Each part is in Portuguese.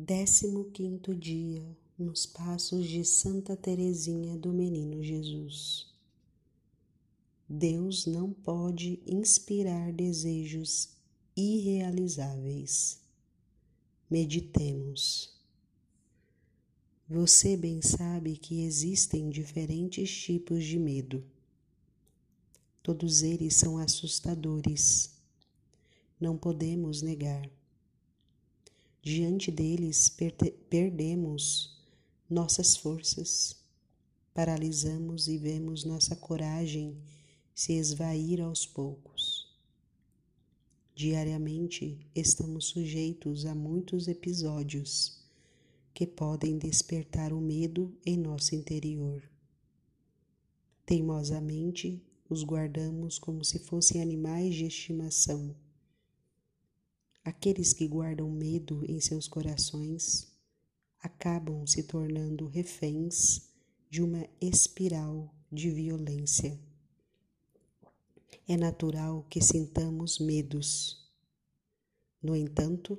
Décimo quinto dia nos passos de Santa Teresinha do Menino Jesus. Deus não pode inspirar desejos irrealizáveis. Meditemos. Você bem sabe que existem diferentes tipos de medo. Todos eles são assustadores. Não podemos negar. Diante deles perdemos nossas forças, paralisamos e vemos nossa coragem se esvair aos poucos. Diariamente estamos sujeitos a muitos episódios que podem despertar o medo em nosso interior. Teimosamente os guardamos como se fossem animais de estimação Aqueles que guardam medo em seus corações acabam se tornando reféns de uma espiral de violência. É natural que sintamos medos. No entanto,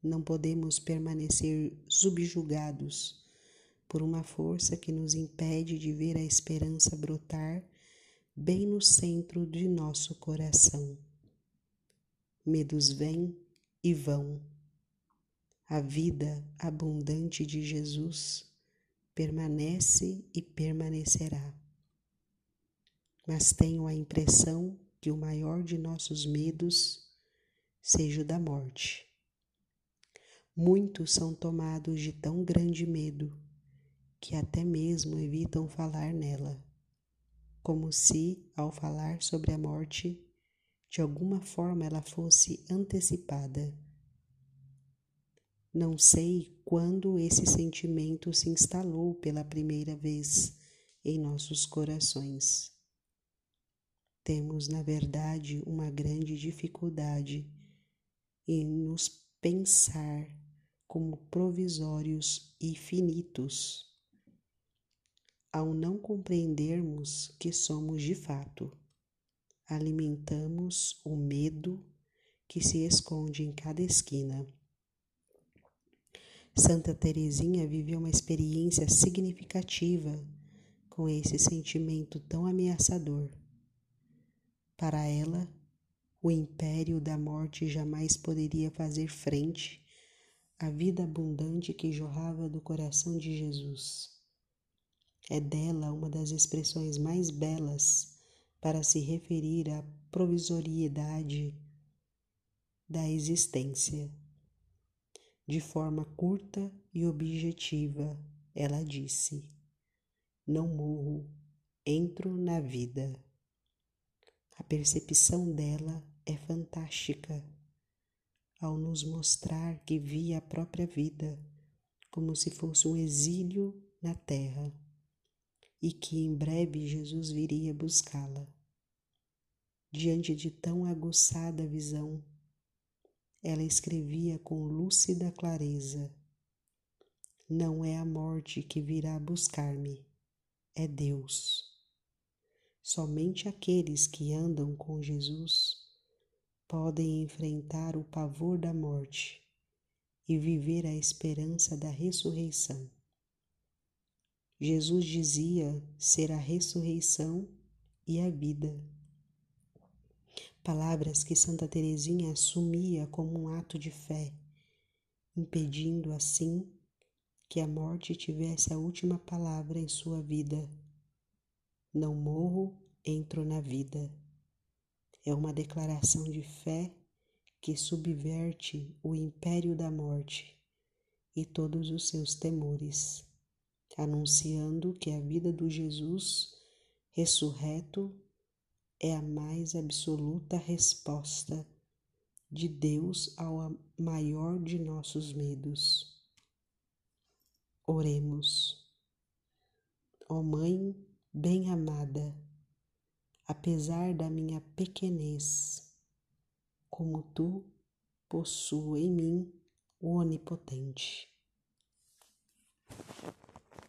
não podemos permanecer subjugados por uma força que nos impede de ver a esperança brotar bem no centro de nosso coração. Medos vêm e vão. A vida abundante de Jesus permanece e permanecerá. Mas tenho a impressão que o maior de nossos medos seja o da morte. Muitos são tomados de tão grande medo que até mesmo evitam falar nela, como se, ao falar sobre a morte, de alguma forma ela fosse antecipada. Não sei quando esse sentimento se instalou pela primeira vez em nossos corações. Temos, na verdade, uma grande dificuldade em nos pensar como provisórios e finitos, ao não compreendermos que somos de fato alimentamos o medo que se esconde em cada esquina. Santa Teresinha viveu uma experiência significativa com esse sentimento tão ameaçador. Para ela, o império da morte jamais poderia fazer frente à vida abundante que jorrava do coração de Jesus. É dela uma das expressões mais belas para se referir à provisoriedade da existência. De forma curta e objetiva, ela disse: Não morro, entro na vida. A percepção dela é fantástica ao nos mostrar que via a própria vida como se fosse um exílio na terra e que em breve Jesus viria buscá-la. Diante de tão aguçada visão, ela escrevia com lúcida clareza: Não é a morte que virá buscar-me, é Deus. Somente aqueles que andam com Jesus podem enfrentar o pavor da morte e viver a esperança da ressurreição. Jesus dizia ser a ressurreição e a vida. Palavras que Santa Teresinha assumia como um ato de fé, impedindo assim que a morte tivesse a última palavra em sua vida. Não morro, entro na vida. É uma declaração de fé que subverte o império da morte e todos os seus temores anunciando que a vida do Jesus ressurreto é a mais absoluta resposta de Deus ao maior de nossos medos. Oremos. Ó oh Mãe bem amada, apesar da minha pequenez, como tu possuo em mim o Onipotente.